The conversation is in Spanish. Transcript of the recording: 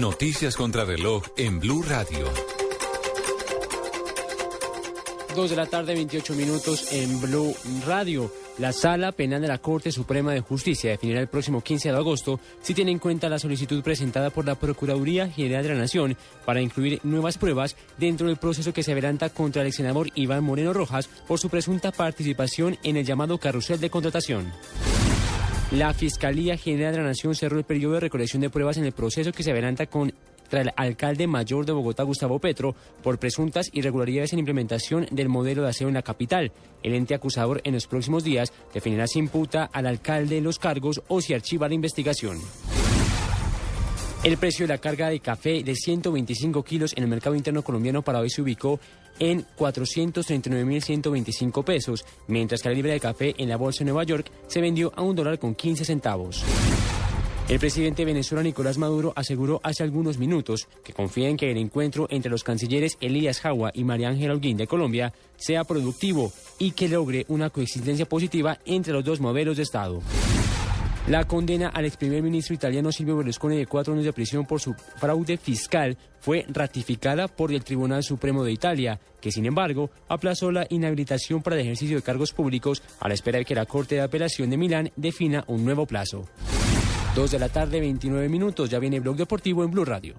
Noticias contra reloj en Blue Radio. 2 de la tarde, 28 minutos en Blue Radio. La Sala Penal de la Corte Suprema de Justicia definirá el próximo 15 de agosto si tiene en cuenta la solicitud presentada por la Procuraduría General de la Nación para incluir nuevas pruebas dentro del proceso que se adelanta contra el senador Iván Moreno Rojas por su presunta participación en el llamado carrusel de contratación. La Fiscalía General de la Nación cerró el periodo de recolección de pruebas en el proceso que se adelanta contra el alcalde mayor de Bogotá, Gustavo Petro, por presuntas irregularidades en implementación del modelo de aseo en la capital. El ente acusador en los próximos días definirá si imputa al alcalde los cargos o si archiva la investigación. El precio de la carga de café de 125 kilos en el mercado interno colombiano para hoy se ubicó en 439.125 pesos, mientras que la libra de café en la bolsa de Nueva York se vendió a un dólar con 15 centavos. El presidente de Venezuela, Nicolás Maduro, aseguró hace algunos minutos que confía en que el encuentro entre los cancilleres Elías Jagua y María Ángela Holguín de Colombia sea productivo y que logre una coexistencia positiva entre los dos modelos de Estado. La condena al ex primer ministro italiano Silvio Berlusconi de cuatro años de prisión por su fraude fiscal fue ratificada por el Tribunal Supremo de Italia, que sin embargo aplazó la inhabilitación para el ejercicio de cargos públicos a la espera de que la Corte de Apelación de Milán defina un nuevo plazo. Dos de la tarde, 29 minutos, ya viene Blog Deportivo en Blue Radio.